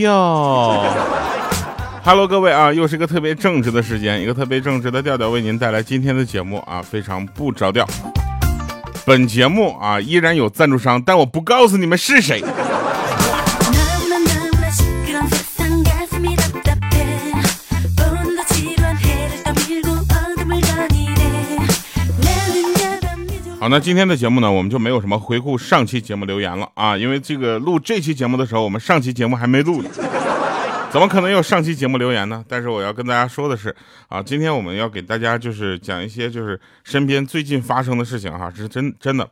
哟。Hello，各位啊，又是一个特别正直的时间，一个特别正直的调调为您带来今天的节目啊，非常不着调。本节目啊依然有赞助商，但我不告诉你们是谁。好，那今天的节目呢，我们就没有什么回顾上期节目留言了啊，因为这个录这期节目的时候，我们上期节目还没录呢，怎么可能有上期节目留言呢？但是我要跟大家说的是啊，今天我们要给大家就是讲一些就是身边最近发生的事情哈，是真真的，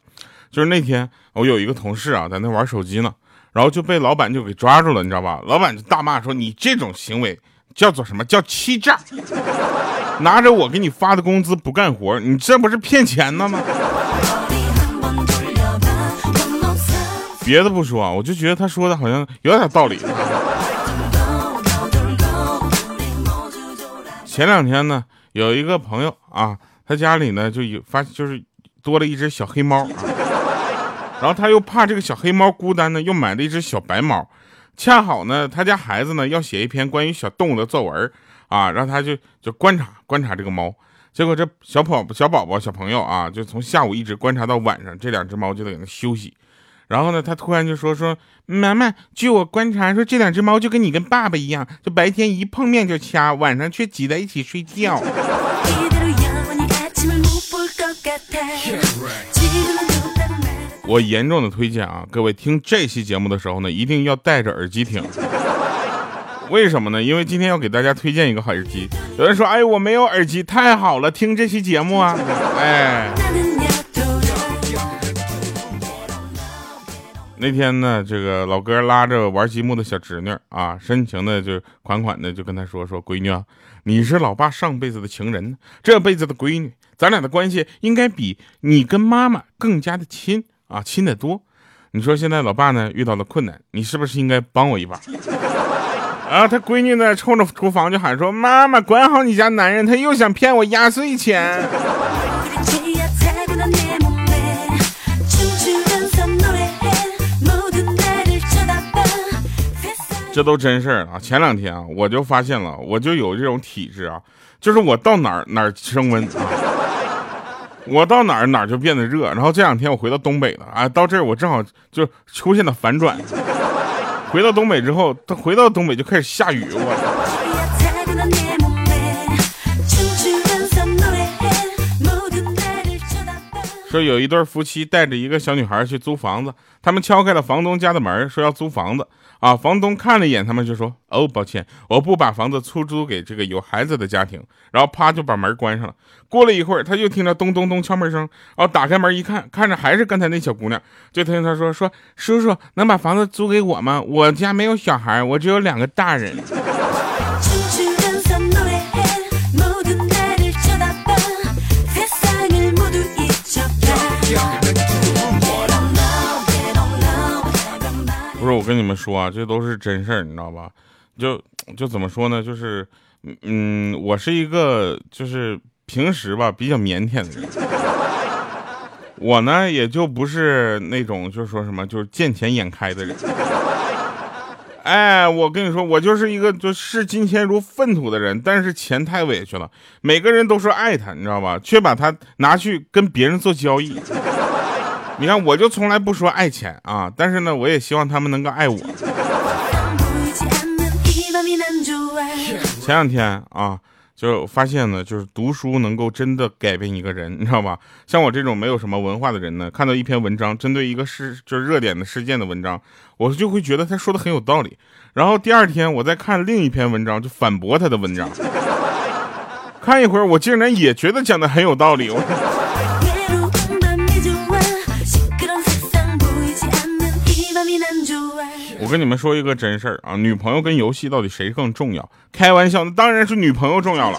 就是那天我有一个同事啊，在那玩手机呢，然后就被老板就给抓住了，你知道吧？老板就大骂说你这种行为叫做什么叫欺诈，拿着我给你发的工资不干活，你这不是骗钱呢吗？别的不说啊，我就觉得他说的好像有点道理。前两天呢，有一个朋友啊，他家里呢就有发，就是多了一只小黑猫啊，然后他又怕这个小黑猫孤单呢，又买了一只小白猫。恰好呢，他家孩子呢要写一篇关于小动物的作文啊，让他就就观察观察这个猫。结果这小宝小宝宝小朋友啊，就从下午一直观察到晚上，这两只猫就在那休息。然后呢，他突然就说说妈妈，据我观察，说这两只猫就跟你跟爸爸一样，就白天一碰面就掐，晚上却挤在一起睡觉。我严重的推荐啊，各位听这期节目的时候呢，一定要戴着耳机听。为什么呢？因为今天要给大家推荐一个好耳机。有人说，哎，我没有耳机，太好了，听这期节目啊，哎。那天呢，这个老哥拉着玩积木的小侄女啊，深情的就款款的就跟她说说：“闺女啊，你是老爸上辈子的情人，这辈子的闺女，咱俩的关系应该比你跟妈妈更加的亲啊，亲得多。你说现在老爸呢遇到了困难，你是不是应该帮我一把？” 啊，他闺女呢冲着厨房就喊说：“妈妈，管好你家男人，他又想骗我压岁钱。”这都真事儿啊！前两天啊，我就发现了，我就有这种体质啊，就是我到哪儿哪儿升温啊，我到哪儿哪儿就变得热。然后这两天我回到东北了啊，到这儿我正好就出现了反转。回到东北之后，他回到东北就开始下雨，我操。说有一对夫妻带着一个小女孩去租房子，他们敲开了房东家的门，说要租房子啊。房东看了一眼他们，就说：“哦，抱歉，我不把房子出租给这个有孩子的家庭。”然后啪就把门关上了。过了一会儿，他又听到咚咚咚敲门声，然后打开门一看，看着还是刚才那小姑娘，就听他说：“说叔叔能把房子租给我吗？我家没有小孩，我只有两个大人。”是我跟你们说啊，这都是真事儿，你知道吧？就就怎么说呢？就是，嗯，我是一个就是平时吧比较腼腆的人，我呢也就不是那种就是说什么就是见钱眼开的人。哎，我跟你说，我就是一个就视金钱如粪土的人，但是钱太委屈了。每个人都说爱他，你知道吧？却把他拿去跟别人做交易。你看，我就从来不说爱钱啊，但是呢，我也希望他们能够爱我。前两天啊，就发现呢，就是读书能够真的改变一个人，你知道吧？像我这种没有什么文化的人呢，看到一篇文章，针对一个事就是热点的事件的文章，我就会觉得他说的很有道理。然后第二天我再看另一篇文章，就反驳他的文章。看一会儿，我竟然也觉得讲的很有道理。我我跟你们说一个真事儿啊，女朋友跟游戏到底谁更重要？开玩笑，那当然是女朋友重要了。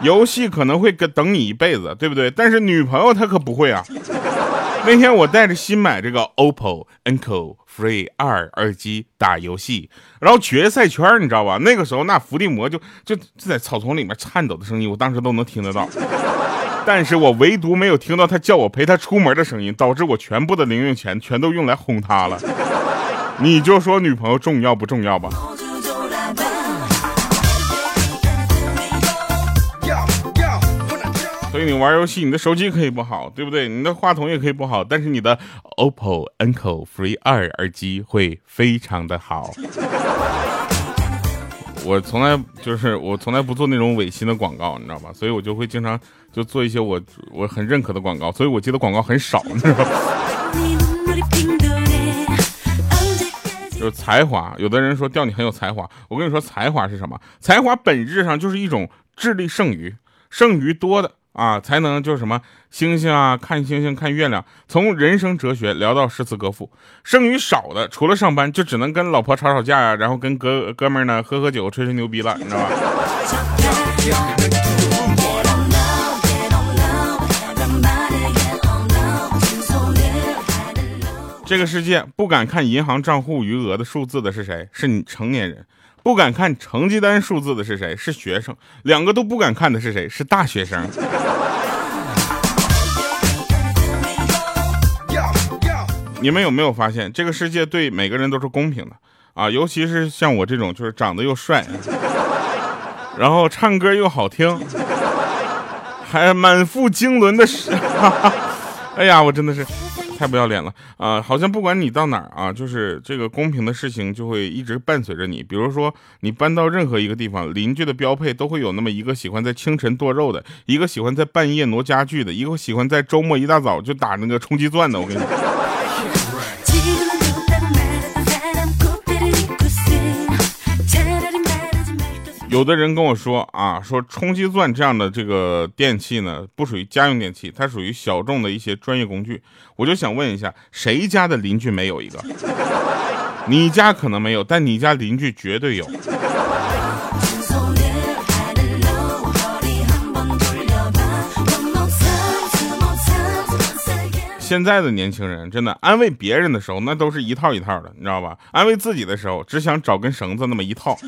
游戏可能会跟等你一辈子，对不对？但是女朋友她可不会啊。那天我带着新买这个 OPPO Enco Free 二耳机打游戏，然后决赛圈你知道吧？那个时候那伏地魔就就就在草丛里面颤抖的声音，我当时都能听得到。但是我唯独没有听到他叫我陪他出门的声音，导致我全部的零用钱全都用来哄他了。你就说女朋友重要不重要吧？所以你玩游戏，你的手机可以不好，对不对？你的话筒也可以不好，但是你的 OPPO Enco Free 二耳机会非常的好。我从来就是我从来不做那种违心的广告，你知道吧？所以我就会经常就做一些我我很认可的广告，所以我接的广告很少，你知道吧？就是才华，有的人说钓你很有才华，我跟你说才华是什么？才华本质上就是一种智力剩余，剩余多的。啊，才能就是什么星星啊，看星星看月亮，从人生哲学聊到诗词歌赋。剩余少的，除了上班，就只能跟老婆吵吵架呀，然后跟哥哥们呢喝喝酒，吹吹牛逼了，你知道吧？这个世界不敢看银行账户余额的数字的是谁？是你成年人。不敢看成绩单数字的是谁？是学生。两个都不敢看的是谁？是大学生。你们有没有发现，这个世界对每个人都是公平的啊？尤其是像我这种，就是长得又帅，然后唱歌又好听，还满腹经纶的是，哎呀，我真的是。太不要脸了啊！好像不管你到哪儿啊，就是这个公平的事情就会一直伴随着你。比如说，你搬到任何一个地方，邻居的标配都会有那么一个喜欢在清晨剁肉的，一个喜欢在半夜挪家具的，一个喜欢在周末一大早就打那个冲击钻的。我跟你。有的人跟我说啊，说冲击钻这样的这个电器呢，不属于家用电器，它属于小众的一些专业工具。我就想问一下，谁家的邻居没有一个？你家可能没有，但你家邻居绝对有。现在的年轻人真的安慰别人的时候，那都是一套一套的，你知道吧？安慰自己的时候，只想找根绳子那么一套。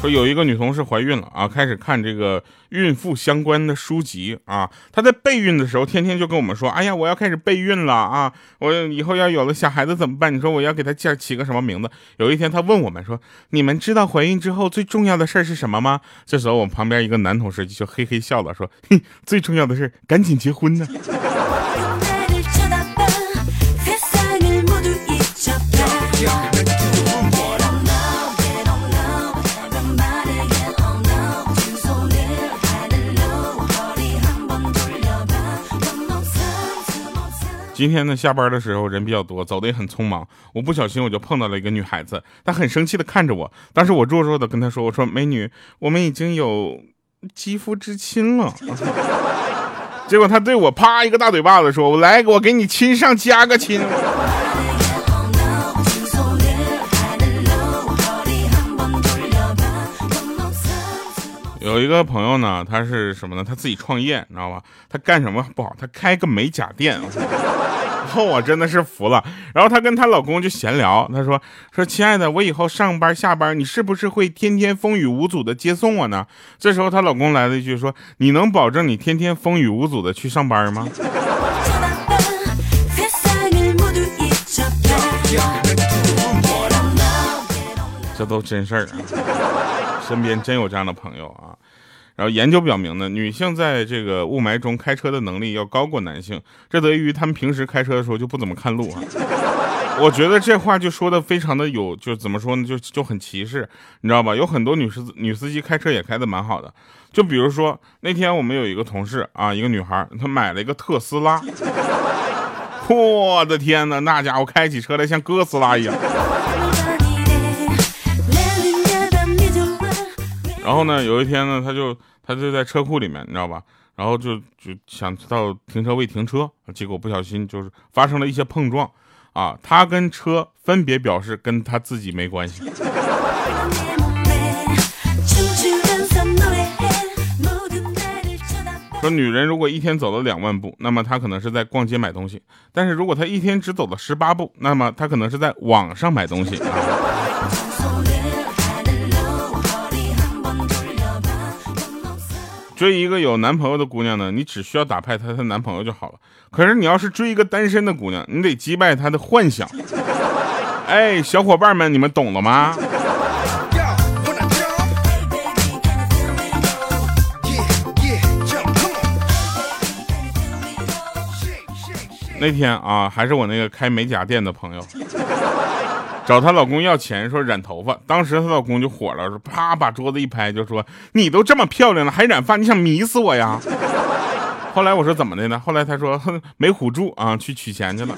说有一个女同事怀孕了啊，开始看这个孕妇相关的书籍啊。她在备孕的时候，天天就跟我们说：“哎呀，我要开始备孕了啊！我以后要有了小孩子怎么办？你说我要给她起起个什么名字？”有一天，她问我们说：“你们知道怀孕之后最重要的事儿是什么吗？”这时候，我们旁边一个男同事就嘿嘿笑了，说：“嘿，最重要的是赶紧结婚呢。”今天呢，下班的时候人比较多，走的也很匆忙。我不小心我就碰到了一个女孩子，她很生气的看着我。当时我弱弱的跟她说：“我说美女，我们已经有肌肤之亲了。”结果她对我啪一个大嘴巴子，说：“我来，我给你亲上加个亲。”有一个朋友呢，他是什么呢？他自己创业，你知道吧？他干什么不好？他开个美甲店。然 后我真的是服了。然后她跟她老公就闲聊，她说：“说亲爱的，我以后上班下班，你是不是会天天风雨无阻的接送我呢？”这时候她老公来了一句说：“你能保证你天天风雨无阻的去上班吗？”这都真事儿啊，身边真有这样的朋友啊。然后研究表明呢，女性在这个雾霾中开车的能力要高过男性，这得益于他们平时开车的时候就不怎么看路啊。我觉得这话就说的非常的有，就怎么说呢，就就很歧视，你知道吧？有很多女司女司机开车也开的蛮好的，就比如说那天我们有一个同事啊，一个女孩，她买了一个特斯拉，我的天哪，那家伙开起车来像哥斯拉一样。然后呢，有一天呢，他就他就在车库里面，你知道吧？然后就就想到停车位停车，结果不小心就是发生了一些碰撞，啊，他跟车分别表示跟他自己没关系。说女人如果一天走了两万步，那么她可能是在逛街买东西；但是如果她一天只走了十八步，那么她可能是在网上买东西。追一个有男朋友的姑娘呢，你只需要打败她她男朋友就好了。可是你要是追一个单身的姑娘，你得击败她的幻想。哎，小伙伴们，你们懂了吗？那天啊，还是我那个开美甲店的朋友，找她老公要钱，说染头发。当时她老公就火了，说啪把桌子一拍，就说：“你都这么漂亮了，还染发？你想迷死我呀？” 后来我说怎么的呢？后来他说没唬住啊，去取钱去了。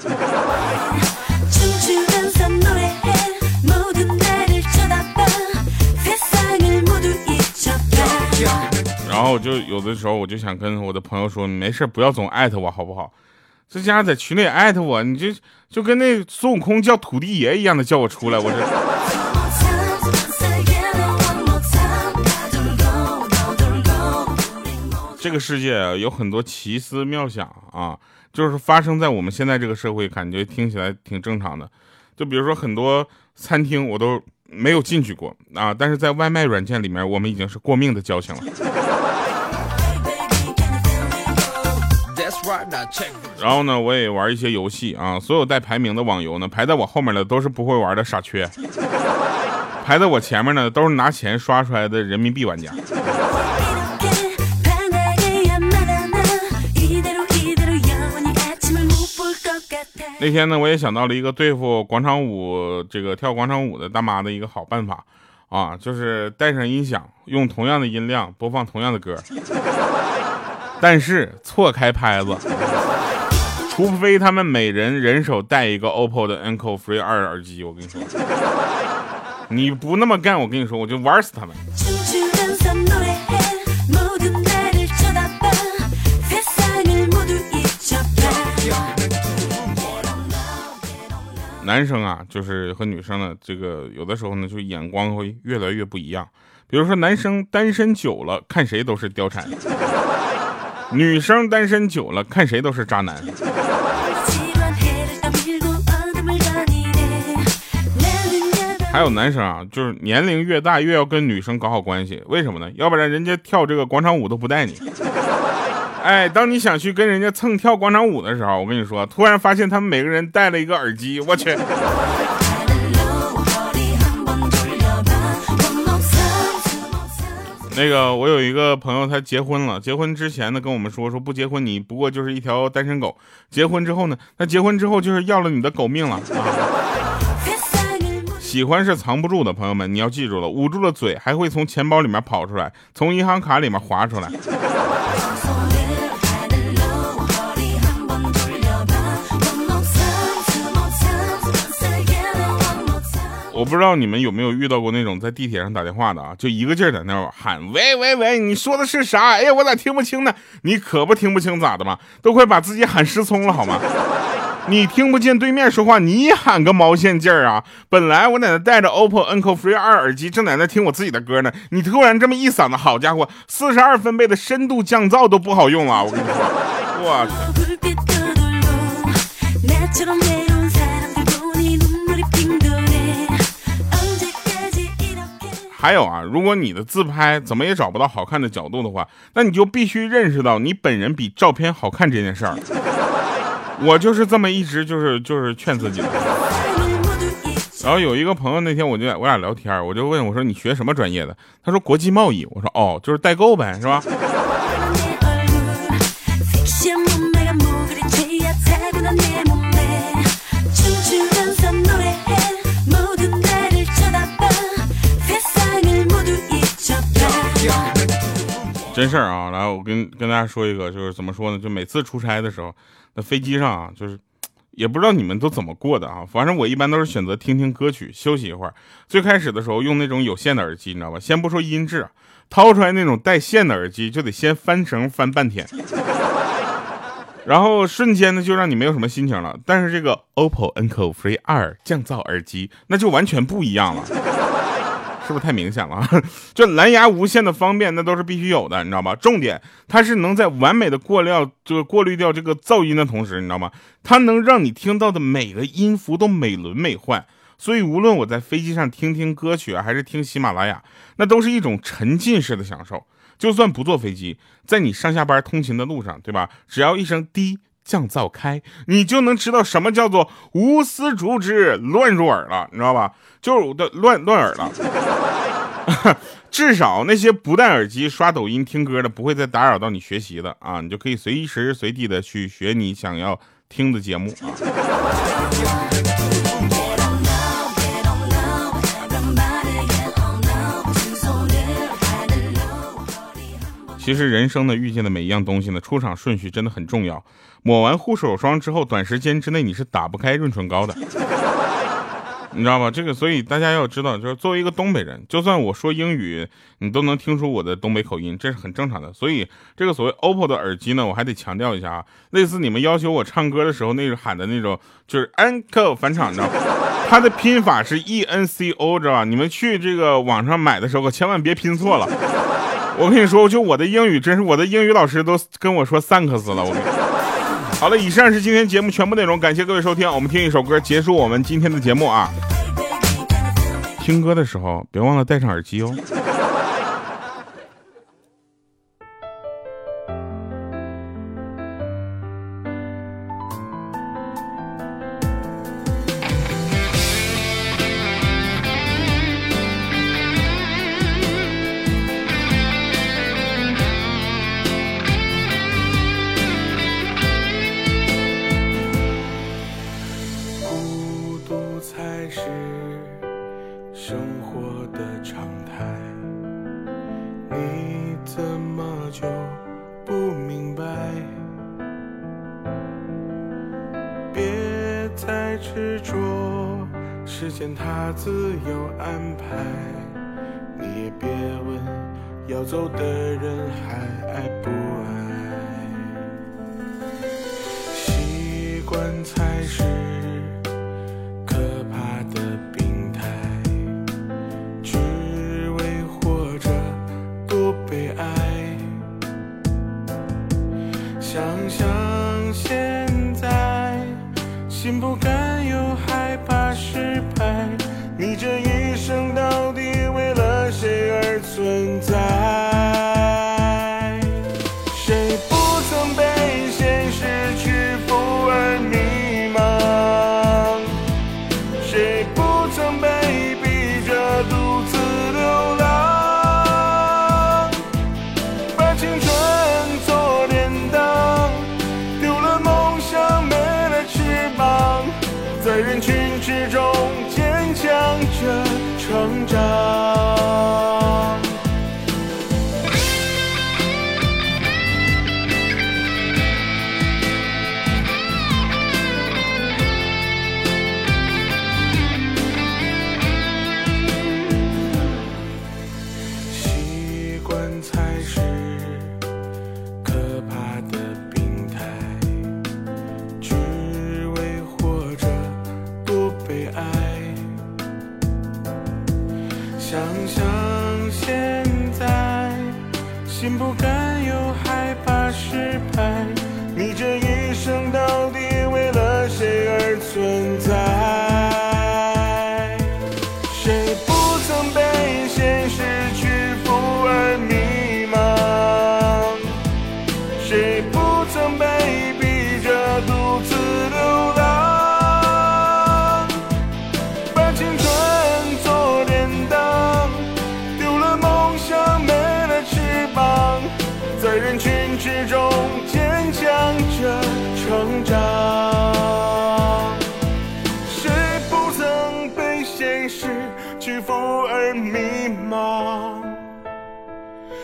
然后我就有的时候我就想跟我的朋友说，没事不要总艾特我好不好？这家伙在群里艾特我，你就就跟那孙悟空叫土地爷一样的叫我出来，我这。这个世界，有很多奇思妙想啊，就是发生在我们现在这个社会，感觉听起来挺正常的。就比如说很多餐厅我都没有进去过啊，但是在外卖软件里面，我们已经是过命的交情了。然后呢，我也玩一些游戏啊。所有带排名的网游呢，排在我后面的都是不会玩的傻缺，排在我前面呢都是拿钱刷出来的人民币玩家。那天呢，我也想到了一个对付广场舞这个跳广场舞的大妈的一个好办法啊，就是带上音响，用同样的音量播放同样的歌，但是错开拍子。除非他们每人人手带一个 OPPO 的 Enco Free 二耳机，我跟你说，你不那么干，我跟你说，我就玩死他们。男生啊，就是和女生呢，这个有的时候呢，就眼光会越来越不一样。比如说，男生单身久了，看谁都是貂蝉。女生单身久了，看谁都是渣男。还有男生啊，就是年龄越大越要跟女生搞好关系，为什么呢？要不然人家跳这个广场舞都不带你。哎，当你想去跟人家蹭跳广场舞的时候，我跟你说，突然发现他们每个人戴了一个耳机，我去。那个，我有一个朋友，他结婚了。结婚之前呢，跟我们说说不结婚，你不过就是一条单身狗。结婚之后呢，他结婚之后就是要了你的狗命了！喜欢是藏不住的，朋友们，你要记住了，捂住了嘴还会从钱包里面跑出来，从银行卡里面划出来。我不知道你们有没有遇到过那种在地铁上打电话的啊，就一个劲儿在那儿喊喂喂喂，你说的是啥？哎呀，我咋听不清呢？你可不听不清咋的嘛？都快把自己喊失聪了好吗？你听不见对面说话，你喊个毛线劲儿啊！本来我在那带着 OPPO Enco Free 二耳机，正在那听我自己的歌呢，你突然这么一嗓子，好家伙，四十二分贝的深度降噪都不好用了，我跟你说，我去。还有啊，如果你的自拍怎么也找不到好看的角度的话，那你就必须认识到你本人比照片好看这件事儿。我就是这么一直就是就是劝自己的。然后有一个朋友那天我就我俩聊天，我就问我说你学什么专业的？他说国际贸易。我说哦，就是代购呗，是吧？真事儿啊！来，我跟跟大家说一个，就是怎么说呢？就每次出差的时候，那飞机上啊，就是也不知道你们都怎么过的啊。反正我一般都是选择听听歌曲，休息一会儿。最开始的时候用那种有线的耳机，你知道吧？先不说音质，掏出来那种带线的耳机，就得先翻绳翻半天，然后瞬间呢就让你没有什么心情了。但是这个 OPPO Enco Free 二降噪耳机，那就完全不一样了。是不是太明显了？就蓝牙无线的方便，那都是必须有的，你知道吧？重点，它是能在完美的过料，就过滤掉这个噪音的同时，你知道吗？它能让你听到的每个音符都美轮美奂。所以，无论我在飞机上听听歌曲，还是听喜马拉雅，那都是一种沉浸式的享受。就算不坐飞机，在你上下班通勤的路上，对吧？只要一声滴。降噪开，你就能知道什么叫做无丝竹之乱入耳了，你知道吧？就是的乱乱耳了。至少那些不戴耳机刷抖音听歌的，不会再打扰到你学习的啊！你就可以随时随地的去学你想要听的节目啊。其实人生呢，遇见的每一样东西呢，出场顺序真的很重要。抹完护手霜之后，短时间之内你是打不开润唇膏的，你知道吗？这个，所以大家要知道，就是作为一个东北人，就算我说英语，你都能听出我的东北口音，这是很正常的。所以这个所谓 OPPO 的耳机呢，我还得强调一下啊，类似你们要求我唱歌的时候那种喊的那种，就是 Enco 返场，你知道吗？它的拼法是 E N C O，知道吧？你们去这个网上买的时候，可千万别拼错了。我跟你说，就我的英语，真是我的英语老师都跟我说 thanks 了。我跟，好了，以上是今天节目全部内容，感谢各位收听。我们听一首歌结束我们今天的节目啊。听歌的时候别忘了戴上耳机哦。你怎么就不明白？别再执着时间它自有安排，你也别问要走的人还爱不爱。习惯才是心不甘又害怕失败。你这一生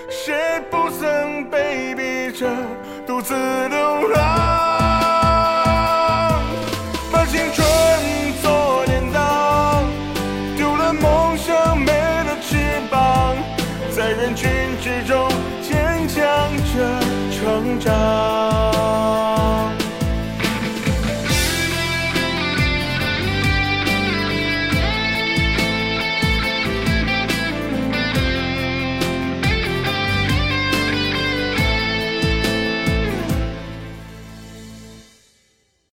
谁不曾被逼着独自流浪？